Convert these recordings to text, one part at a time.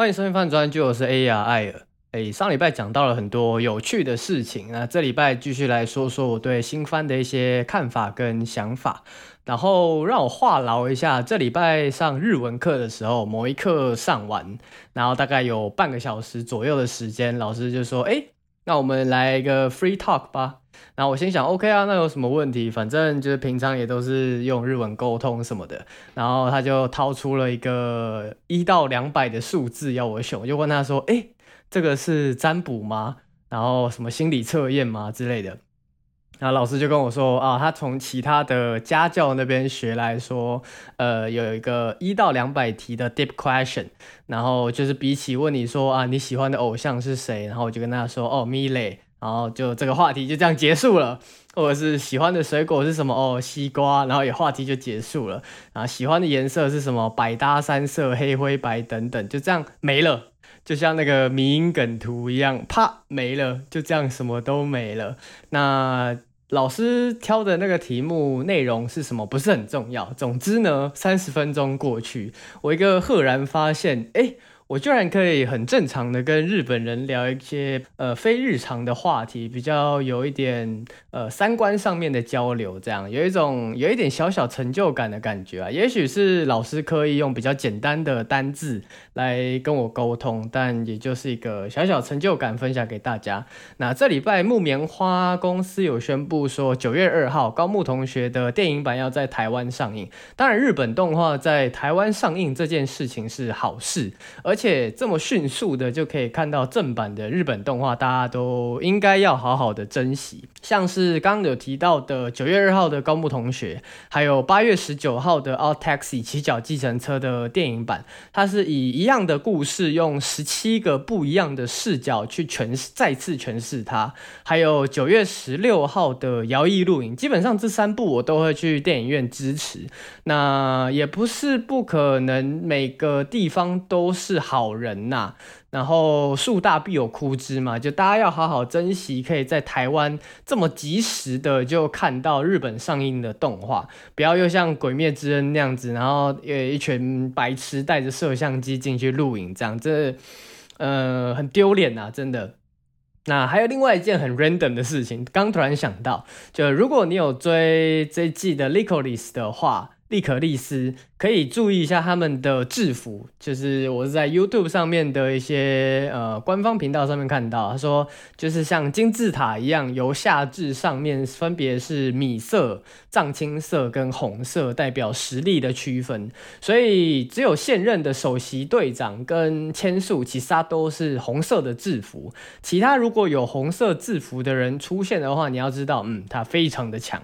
欢迎收听饭专，就我是 AR 艾尔。诶，上礼拜讲到了很多有趣的事情，那这礼拜继续来说说我对新番的一些看法跟想法。然后让我话痨一下，这礼拜上日文课的时候，某一课上完，然后大概有半个小时左右的时间，老师就说：“哎，那我们来一个 free talk 吧。”然后我心想：“OK 啊，那有什么问题？反正就是平常也都是用日文沟通什么的。”然后他就掏出了一个一到两百的数字要我选，我就问他说：“诶，这个是占卜吗？然后什么心理测验吗之类的？”然后老师就跟我说啊，他从其他的家教那边学来说，呃，有一个一到两百题的 deep question，然后就是比起问你说啊，你喜欢的偶像是谁，然后我就跟他说哦 m i l e 然后就这个话题就这样结束了，或者是喜欢的水果是什么哦，西瓜，然后也话题就结束了，然后喜欢的颜色是什么，百搭三色，黑灰白等等，就这样没了，就像那个迷因梗图一样，啪没了，就这样什么都没了，那。老师挑的那个题目内容是什么？不是很重要。总之呢，三十分钟过去，我一个赫然发现，哎。我居然可以很正常的跟日本人聊一些呃非日常的话题，比较有一点呃三观上面的交流，这样有一种有一点小小成就感的感觉啊。也许是老师刻意用比较简单的单字来跟我沟通，但也就是一个小小成就感分享给大家。那这礼拜木棉花公司有宣布说，九月二号高木同学的电影版要在台湾上映。当然，日本动画在台湾上映这件事情是好事，而且。这么迅速的就可以看到正版的日本动画，大家都应该要好好的珍惜。像是刚刚有提到的九月二号的高木同学，还有八月十九号的《Odd Taxi》骑脚计程车的电影版，它是以一样的故事，用十七个不一样的视角去诠释，再次诠释它。还有九月十六号的《摇曳露营》，基本上这三部我都会去电影院支持。那也不是不可能，每个地方都是。好人呐、然后树大必有枯枝嘛，就大家要好好珍惜，可以在台湾这么及时的就看到日本上映的动画，不要又像《鬼灭之刃》那样子，然后呃一群白痴带着摄像机进去录影，这样这呃很丢脸呐，真的。那还有另外一件很 random 的事情，刚突然想到，就如果你有追这一季的 Lycoris 的话。利可利斯可以注意一下他们的制服，就是我是在 YouTube 上面的一些呃官方频道上面看到，他说就是像金字塔一样，由下至上面分别是米色、藏青色跟红色，代表实力的区分。所以只有现任的首席队长跟千树其他都是红色的制服，其他如果有红色制服的人出现的话，你要知道，嗯，他非常的强。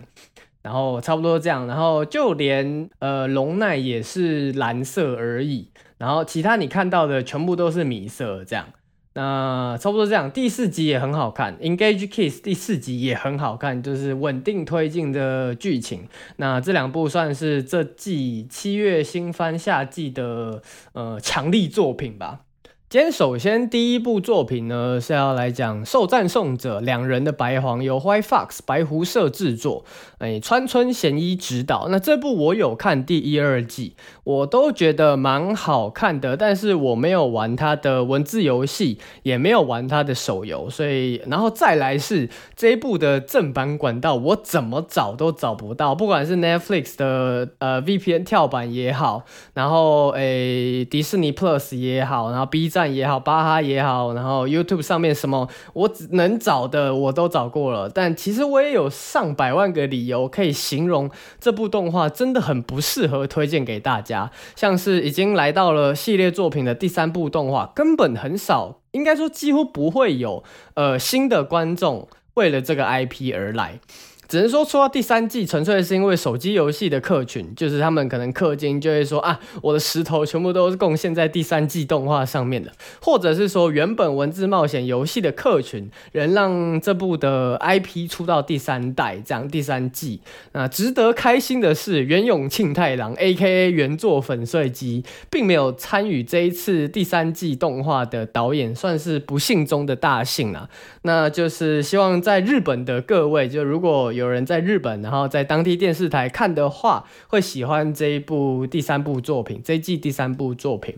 然后差不多这样，然后就连呃龙奈也是蓝色而已，然后其他你看到的全部都是米色这样。那差不多这样，第四集也很好看，Engage Kiss 第四集也很好看，就是稳定推进的剧情。那这两部算是这季七月新番夏季的呃强力作品吧。今天首先第一部作品呢是要来讲《受赞颂者两人的白黄》，由 White Fox 白狐社制作，哎，川村贤一执导。那这部我有看第一、二季，我都觉得蛮好看的，但是我没有玩它的文字游戏，也没有玩它的手游，所以然后再来是这一部的正版管道，我怎么找都找不到，不管是 Netflix 的呃 VPN 跳板也好，然后诶迪士尼 Plus 也好，然后 B 站也好，巴哈也好，然后 YouTube 上面什么我只能找的我都找过了，但其实我也有上百万个理由可以形容这部动画真的很不适合推荐给大家。像是已经来到了系列作品的第三部动画，根本很少，应该说几乎不会有呃新的观众为了这个 IP 而来。只能说，出到第三季，纯粹是因为手机游戏的客群，就是他们可能氪金就会说啊，我的石头全部都是贡献在第三季动画上面的，或者是说原本文字冒险游戏的客群，仍让这部的 IP 出到第三代，这样第三季。那值得开心的是，原永庆太郎 （A.K.A. 原作粉碎机）并没有参与这一次第三季动画的导演，算是不幸中的大幸啊。那就是希望在日本的各位，就如果有人在日本，然后在当地电视台看的话，会喜欢这一部第三部作品，这一季第三部作品。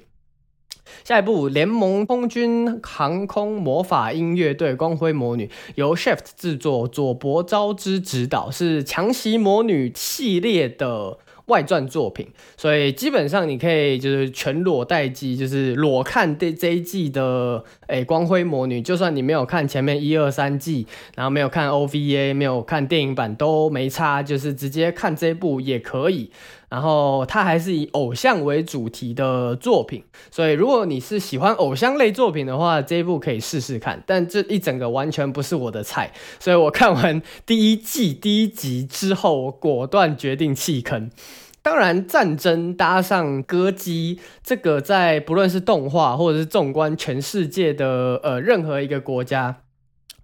下一部《联盟空军航空魔法音乐队：光辉魔女》由 Shift 制作，佐伯昭之执导，是强袭魔女系列的外传作品，所以基本上你可以就是全裸待机，就是裸看这这一季的诶光辉魔女，就算你没有看前面一二三季，然后没有看 OVA，没有看电影版都没差，就是直接看这部也可以。然后它还是以偶像为主题的作品，所以如果你是喜欢偶像类作品的话，这一部可以试试看。但这一整个完全不是我的菜，所以我看完第一季第一集之后，我果断决定弃坑。当然，战争搭上歌姬，这个在不论是动画或者是纵观全世界的呃任何一个国家。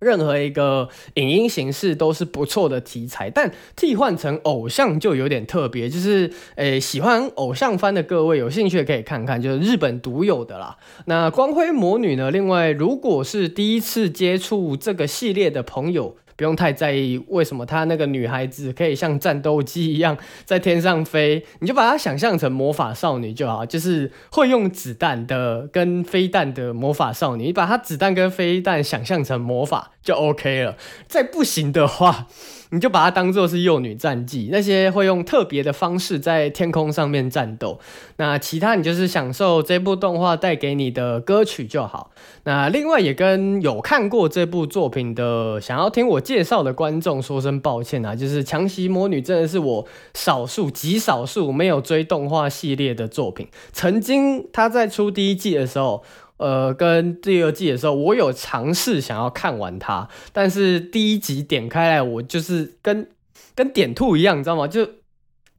任何一个影音形式都是不错的题材，但替换成偶像就有点特别，就是诶，喜欢偶像番的各位有兴趣可以看看，就是日本独有的啦。那光辉魔女呢？另外，如果是第一次接触这个系列的朋友，不用太在意为什么她那个女孩子可以像战斗机一样在天上飞，你就把她想象成魔法少女就好，就是会用子弹的跟飞弹的魔法少女，你把她子弹跟飞弹想象成魔法就 OK 了。再不行的话，你就把它当做是幼女战记，那些会用特别的方式在天空上面战斗。那其他你就是享受这部动画带给你的歌曲就好。那另外也跟有看过这部作品的想要听我介绍的观众说声抱歉啊，就是《强袭魔女》真的是我少数极少数没有追动画系列的作品。曾经他在出第一季的时候。呃，跟第二季的时候，我有尝试想要看完它，但是第一集点开来，我就是跟跟点兔一样，你知道吗？就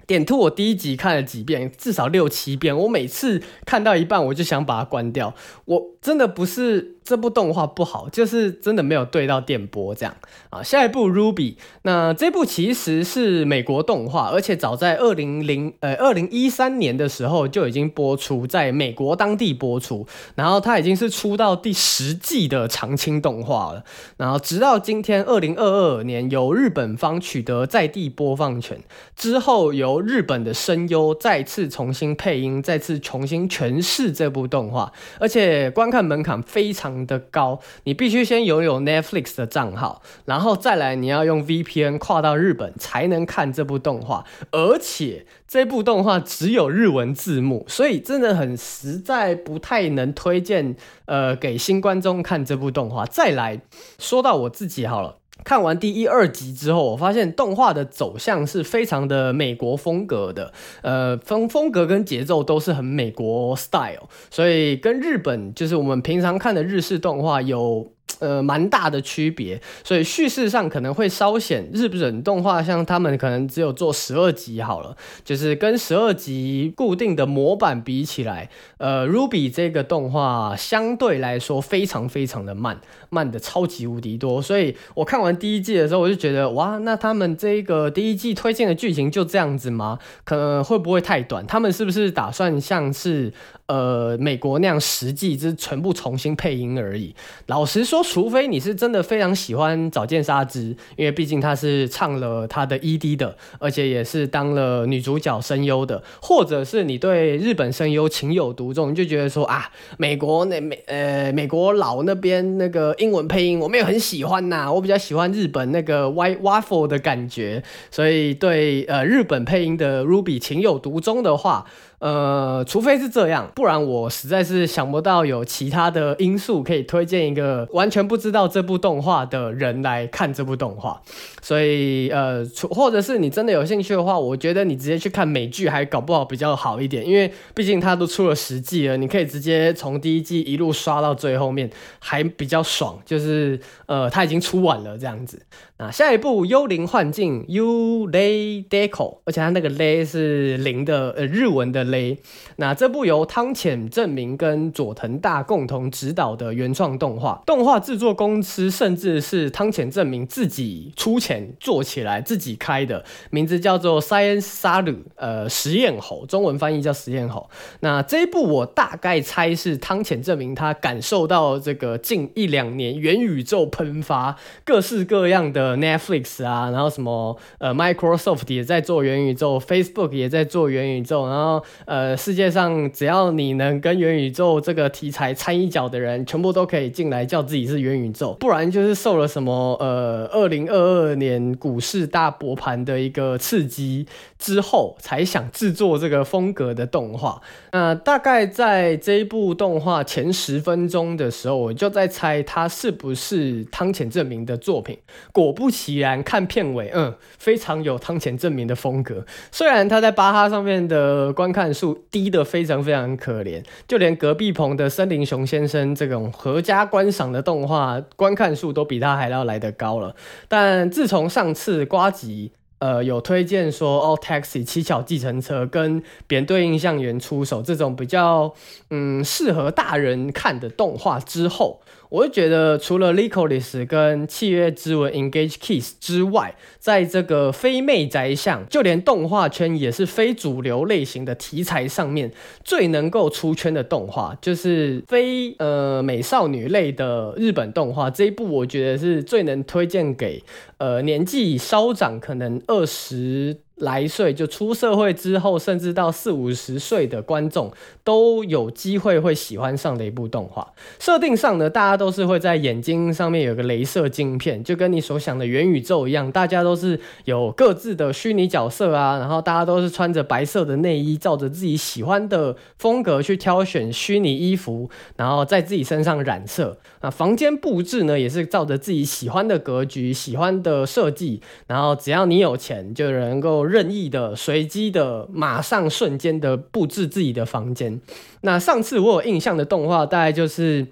点兔，我第一集看了几遍，至少六七遍，我每次看到一半，我就想把它关掉，我真的不是。这部动画不好，就是真的没有对到电波这样啊。下一部 Ruby，那这部其实是美国动画，而且早在二零零呃二零一三年的时候就已经播出，在美国当地播出，然后它已经是出到第十季的长青动画了。然后直到今天二零二二年，由日本方取得在地播放权之后，由日本的声优再次重新配音，再次重新诠释这部动画，而且观看门槛非常的高，你必须先拥有 Netflix 的账号，然后再来你要用 VPN 跨到日本才能看这部动画，而且这部动画只有日文字幕，所以真的很实在，不太能推荐呃给新观众看这部动画。再来说到我自己好了。看完第一、二集之后，我发现动画的走向是非常的美国风格的，呃，风风格跟节奏都是很美国 style，所以跟日本就是我们平常看的日式动画有。呃，蛮大的区别，所以叙事上可能会稍显日本动画，像他们可能只有做十二集好了，就是跟十二集固定的模板比起来，呃，Ruby 这个动画相对来说非常非常的慢，慢的超级无敌多，所以我看完第一季的时候，我就觉得哇，那他们这个第一季推荐的剧情就这样子吗？可能会不会太短？他们是不是打算像是呃美国那样实际，就是全部重新配音而已？老实说。除非你是真的非常喜欢早见沙织，因为毕竟她是唱了她的 ED 的，而且也是当了女主角声优的，或者是你对日本声优情有独钟，你就觉得说啊，美国那美呃美国老那边那个英文配音我没有很喜欢呐，我比较喜欢日本那个 y Waffle 的感觉，所以对呃日本配音的 Ruby 情有独钟的话。呃，除非是这样，不然我实在是想不到有其他的因素可以推荐一个完全不知道这部动画的人来看这部动画。所以，呃，或者是你真的有兴趣的话，我觉得你直接去看美剧还搞不好比较好一点，因为毕竟它都出了十季了，你可以直接从第一季一路刷到最后面，还比较爽。就是，呃，它已经出完了这样子。那下一部《幽灵幻境》Ulay Deco，，而且它那个 lay 是零的，呃，日文的 lay。那这部由汤浅政明跟佐藤大共同执导的原创动画，动画制作公司甚至是汤浅政明自己出钱做起来，自己开的，名字叫做 Science Saru，呃，实验猴，中文翻译叫实验猴。那这一部我大概猜是汤浅政明他感受到这个近一两年元宇宙喷发，各式各样的。呃，Netflix 啊，然后什么呃，Microsoft 也在做元宇宙，Facebook 也在做元宇宙，然后呃，世界上只要你能跟元宇宙这个题材掺一脚的人，全部都可以进来叫自己是元宇宙，不然就是受了什么呃，二零二二年股市大崩盘的一个刺激之后，才想制作这个风格的动画。那大概在这一部动画前十分钟的时候，我就在猜它是不是汤浅证明的作品。果不其然，看片尾，嗯，非常有汤浅政明的风格。虽然他在巴哈上面的观看数低得非常非常可怜，就连隔壁棚的森林熊先生这种合家观赏的动画观看数都比他还要来得高了。但自从上次瓜吉呃有推荐说哦，Taxi 七巧计程车跟扁对印象员出手这种比较嗯适合大人看的动画之后。我就觉得，除了《Lycoris》跟《契约之吻》（Engage Kiss） 之外，在这个非妹宅向，就连动画圈也是非主流类型的题材上面，最能够出圈的动画，就是非呃美少女类的日本动画。这一部我觉得是最能推荐给呃年纪稍长，可能二十。来岁就出社会之后，甚至到四五十岁的观众都有机会会喜欢上的一部动画。设定上呢，大家都是会在眼睛上面有个镭射镜片，就跟你所想的元宇宙一样，大家都是有各自的虚拟角色啊，然后大家都是穿着白色的内衣，照着自己喜欢的风格去挑选虚拟衣服，然后在自己身上染色。那房间布置呢，也是照着自己喜欢的格局、喜欢的设计，然后只要你有钱，就能够。任意的、随机的、马上瞬间的布置自己的房间。那上次我有印象的动画，大概就是《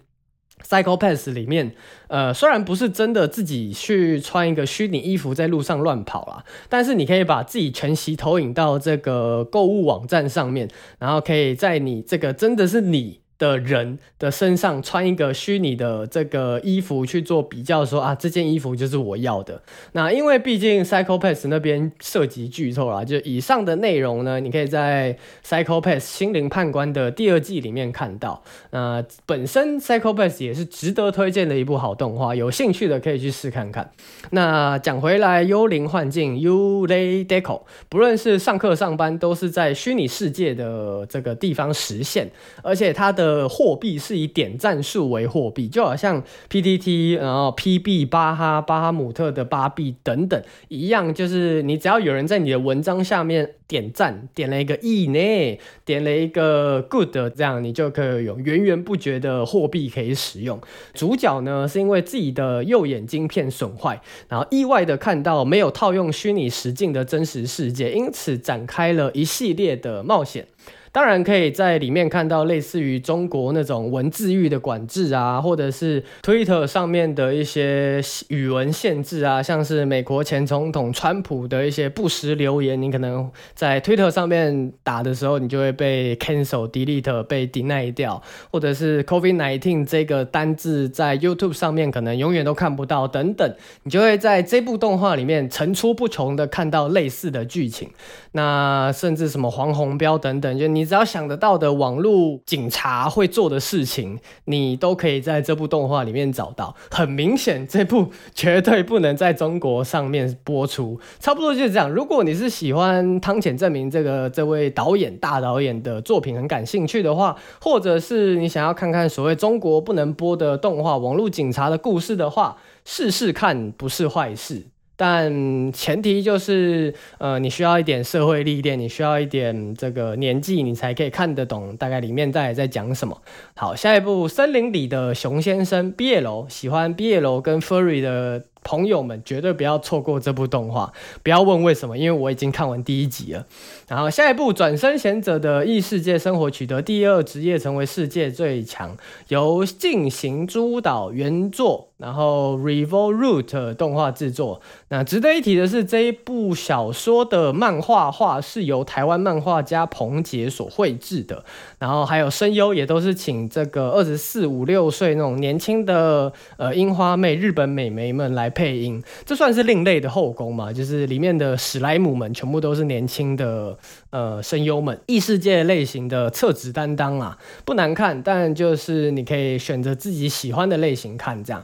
Psycho-Pass》里面，呃，虽然不是真的自己去穿一个虚拟衣服在路上乱跑啦，但是你可以把自己全息投影到这个购物网站上面，然后可以在你这个真的是你。的人的身上穿一个虚拟的这个衣服去做比较，说啊，这件衣服就是我要的。那因为毕竟 Psycho-Pass 那边涉及剧透啦，就以上的内容呢，你可以在 Psycho-Pass 心灵判官的第二季里面看到。那本身 Psycho-Pass 也是值得推荐的一部好动画，有兴趣的可以去试看看。那讲回来，幽灵幻境 （Ulay Deco，不论是上课上班，都是在虚拟世界的这个地方实现，而且它的。的货币是以点赞数为货币，就好像 PTT，然后 PB 巴哈巴哈姆特的巴币等等一样，就是你只要有人在你的文章下面点赞，点了一个いいね，点了一个 good，这样你就可以有源源不绝的货币可以使用。主角呢是因为自己的右眼晶片损坏，然后意外的看到没有套用虚拟实境的真实世界，因此展开了一系列的冒险。 当然可以在里面看到类似于中国那种文字狱的管制啊，或者是 Twitter 上面的一些语文限制啊，像是美国前总统川普的一些不实留言，你可能在 Twitter 上面打的时候，你就会被 cancel、delete、被 deny 掉，或者是 COVID-19 这个单字在 YouTube 上面可能永远都看不到等等，你就会在这部动画里面层出不穷的看到类似的剧情。那甚至什么黄红标等等，就你。你只要想得到的网络警察会做的事情，你都可以在这部动画里面找到。很明显，这部绝对不能在中国上面播出。差不多就是这样。如果你是喜欢汤浅政明这个这位导演大导演的作品很感兴趣的话，或者是你想要看看所谓中国不能播的动画网络警察的故事的话，试试看不是坏事。但前提就是，呃，你需要一点社会历练，你需要一点这个年纪，你才可以看得懂大概里面在在讲什么。好，下一部《森林里的熊先生》毕业楼喜欢毕业楼跟 Furry 的。朋友们绝对不要错过这部动画，不要问为什么，因为我已经看完第一集了。然后下一部《转身贤者的异世界生活》取得第二职业，成为世界最强，由进行诸岛原作，然后 Revolroot 动画制作。那值得一提的是，这一部小说的漫画画是由台湾漫画家彭杰所绘制的，然后还有声优也都是请这个二十四五六岁那种年轻的呃樱花妹日本美眉们来配音，这算是另类的后宫嘛？就是里面的史莱姆们全部都是年轻的呃声优们，异世界类型的厕纸担当啊，不难看，但就是你可以选择自己喜欢的类型看这样。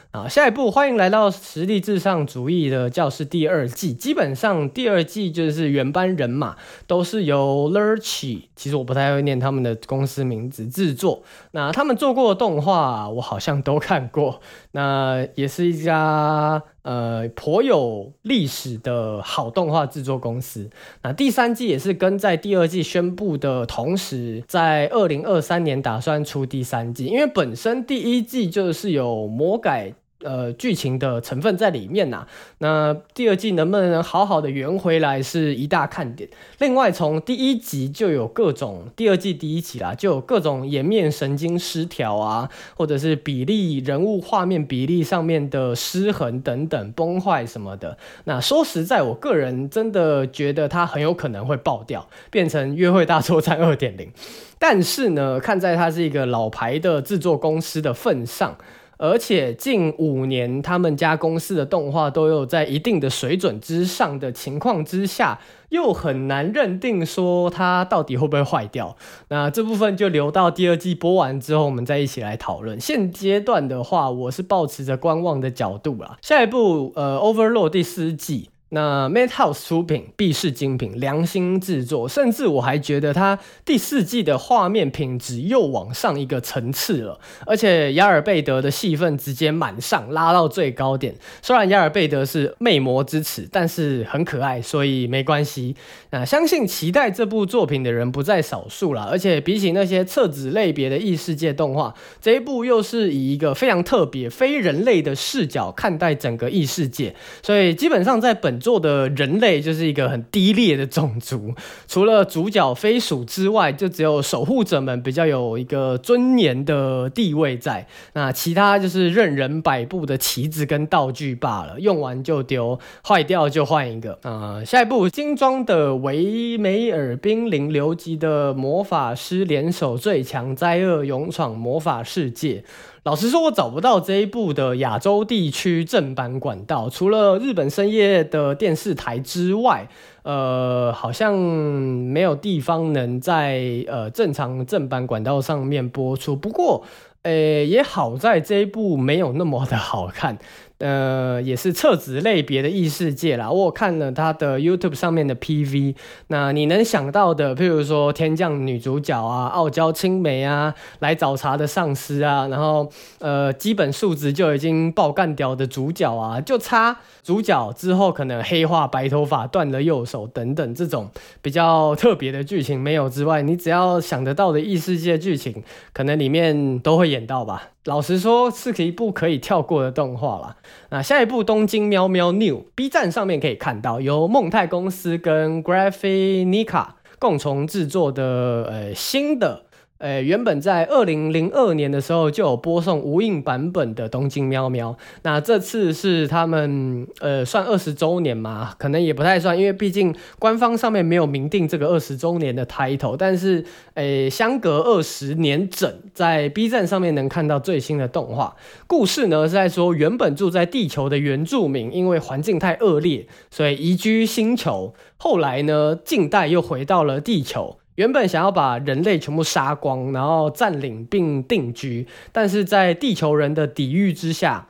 啊，下一步欢迎来到实力至上主义的教室第二季。基本上第二季就是原班人马，都是由 Lurch，其实我不太会念他们的公司名字制作。那他们做过的动画，我好像都看过。那也是一家呃颇有历史的好动画制作公司。那第三季也是跟在第二季宣布的同时，在二零二三年打算出第三季，因为本身第一季就是有魔改。呃，剧情的成分在里面呐、那第二季能不能好好的圆回来是一大看点。另外，从第一集就有各种，第二季第一集啦，就有各种颜面神经失调啊，或者是比例人物画面比例上面的失衡等等崩坏什么的。那说实在，我个人真的觉得它很有可能会爆掉，变成约会大作战二点零。但是呢，看在它是一个老牌的制作公司的份上。而且近五年，他们家公司的动画都有在一定的水准之上的情况之下，又很难认定说它到底会不会坏掉。那这部分就留到第二季播完之后，我们再一起来讨论。现阶段的话，我是抱持着观望的角度啦。下一部，呃，Overlord 第四季。那 Madhouse 出品，必是精品，良心制作，甚至我还觉得它第四季的画面品质又往上一个层次了，而且亚尔贝德的戏份直接满上，拉到最高点。虽然亚尔贝德是魅魔之子，但是很可爱，所以没关系。那相信期待这部作品的人不在少数啦，而且比起那些册子类别的异世界动画，这一部又是以一个非常特别、非人类的视角看待整个异世界，所以基本上在本做的人类就是一个很低劣的种族，除了主角飞鼠之外，就只有守护者们比较有一个尊严的地位在。那其他就是任人摆布的旗子跟道具罢了，用完就丢，坏掉就换一个。啊、下一部精装的维梅尔濒临留级的魔法师联手最强灾厄勇闯魔法世界。老实说，我找不到这一部的亚洲地区正版管道，除了日本深夜的电视台之外，呃，好像没有地方能在呃正常正版管道上面播出。不过，呃，也好在这一部没有那么的好看。呃，也是册子类别的异世界啦。我看了他的 YouTube 上面的 PV，那你能想到的，譬如说天降女主角啊，傲娇青梅啊，来找茬的上司啊，然后呃，基本数值就已经爆干掉的主角啊，就差主角之后可能黑化、白头发、断了右手等等这种比较特别的剧情没有之外，你只要想得到的异世界剧情，可能里面都会演到吧。老实说，是一部可以跳过的动画啦。那下一部《东京喵喵 New》，B 站上面可以看到，由梦太公司跟 Graphinica 共同制作的呃新的。呃，原本在二零零二年的时候就有播送无印版本的《东京喵喵》，那这次是他们呃算二十周年嘛，可能也不太算，因为毕竟官方上面没有明定这个二十周年的 title，但是诶相隔二十年整，在 B 站上面能看到最新的动画。故事呢是在说，原本住在地球的原住民，因为环境太恶劣，所以移居星球，后来呢近代又回到了地球。原本想要把人类全部杀光，然后占领并定居，但是在地球人的抵御之下。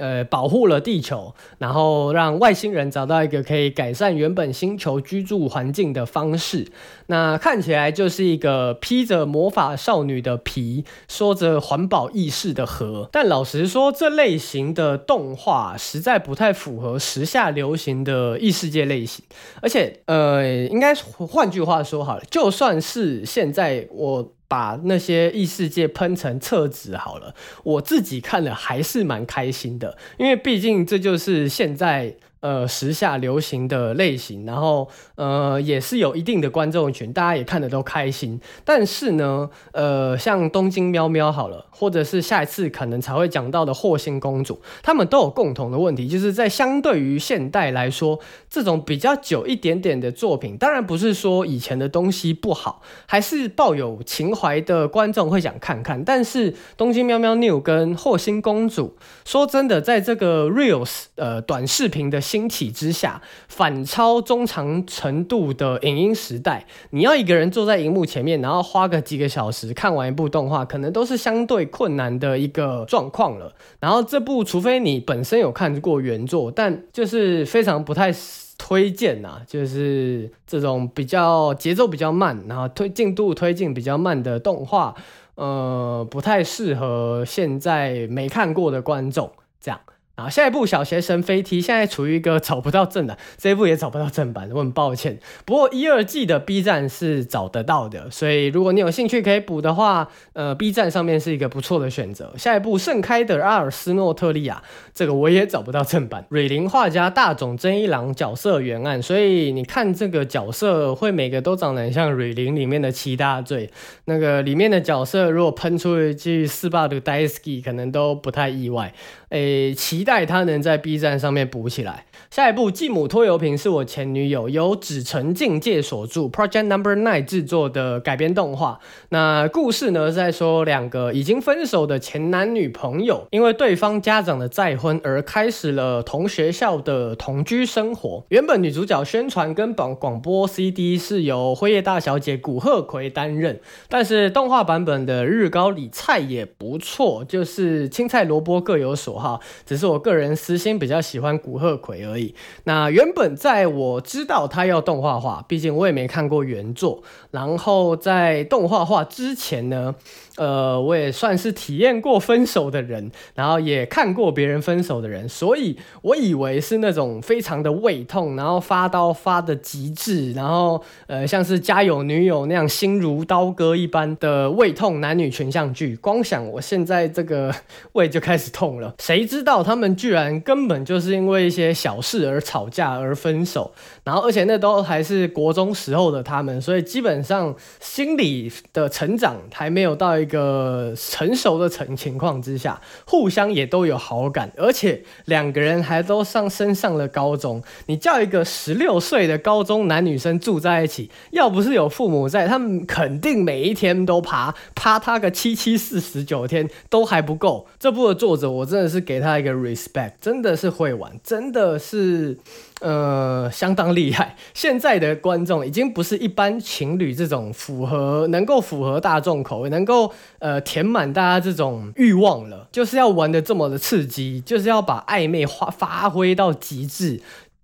呃，保护了地球，然后让外星人找到一个可以改善原本星球居住环境的方式。那看起来就是一个披着魔法少女的皮，说着环保意识的河。但老实说，这类型的动画实在不太符合时下流行的异世界类型。而且，呃，应该换句话说好了，就算是现在我。把那些异世界喷成厕纸好了，我自己看了还是蛮开心的，因为毕竟这就是现在。呃，时下流行的类型，然后呃，也是有一定的观众群，大家也看得都开心。但是呢，呃，像东京喵喵好了，或者是下一次可能才会讲到的霍星公主，他们都有共同的问题，就是在相对于现代来说，这种比较久一点点的作品，当然不是说以前的东西不好，还是抱有情怀的观众会想看看。但是东京喵喵 New 跟霍星公主，说真的，在这个 Reels 呃短视频的。兴起之下，反超中长程度的影音时代，你要一个人坐在荧幕前面，然后花个几个小时看完一部动画，可能都是相对困难的一个状况了。然后这部，除非你本身有看过原作，但就是非常不太推荐呐，就是这种比较节奏比较慢，然后推进度推进比较慢的动画，呃，不太适合现在没看过的观众这样。啊，下一部小学生飞踢现在处于一个找不到正的，这一部也找不到正版，我很抱歉。不过一二季的 B 站是找得到的，所以如果你有兴趣可以补的话，呃，B 站上面是一个不错的选择。下一部盛开的阿尔斯诺特利亚，这个我也找不到正版。瑞林画家大冢真一郎角色原案，所以你看这个角色会每个都长得很像瑞林里面的七大罪，那个里面的角色如果喷出一句四八的 daisuki 可能都不太意外。诶，期待它能在 B 站上面补起来。下一部《继母拖油瓶》是我前女友由纸城境界所著，Project Number Nine 制作的改编动画。那故事呢是在说两个已经分手的前男女朋友，因为对方家长的再婚而开始了同学校的同居生活。原本女主角宣传跟广广播 CD 是由辉夜大小姐古贺葵担任，但是动画版本的日高里菜也不错，就是青菜萝卜各有所好，只是我个人私心比较喜欢古贺葵而已。那原本在我知道他要动画化，毕竟我也没看过原作。然后在动画化之前呢，呃，我也算是体验过分手的人，然后也看过别人分手的人，所以我以为是那种非常的胃痛，然后发刀发的极致，然后呃，像是家有女友那样心如刀割一般的胃痛男女群像剧。光想我现在这个胃就开始痛了，谁知道他们居然根本就是因为一些小事而吵架而分手，然后而且那都还是国中时候的他们，所以基本上心理的成长还没有到一个成熟的成情况之下，互相也都有好感，而且两个人还都上升上了高中。你叫一个十六岁的高中男女生住在一起，要不是有父母在，他们肯定每一天都爬趴他个七七四十九天都还不够。这部的作者我真的是给他一个 respect，真的是会玩，真的。是，呃，相当厉害。现在的观众已经不是一般情侣这种符合能够符合大众口味，能够呃填满大家这种欲望了，就是要玩的这么的刺激，就是要把暧昧发发挥到极致。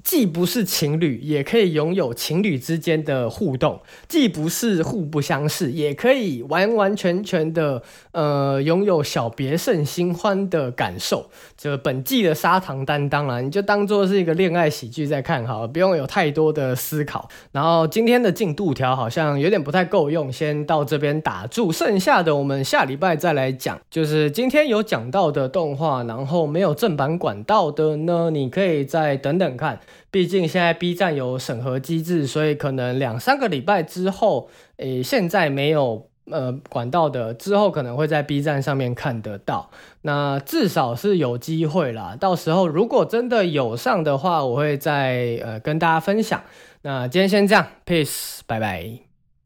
既不是情侣，也可以拥有情侣之间的互动；既不是互不相识，也可以完完全全的呃拥有小别胜新欢的感受。这本季的砂糖担当啦，你就当做是一个恋爱喜剧在看好了，不用有太多的思考。然后今天的进度条好像有点不太够用，先到这边打住，剩下的我们下礼拜再来讲。就是今天有讲到的动画，然后没有正版管道的呢，你可以再等等看。毕竟现在 B 站有审核机制，所以可能两三个礼拜之后，诶，现在没有呃管道的，之后可能会在 B 站上面看得到。那至少是有机会啦。到时候如果真的有上的话，我会再呃跟大家分享。那今天先这样，Peace，拜拜。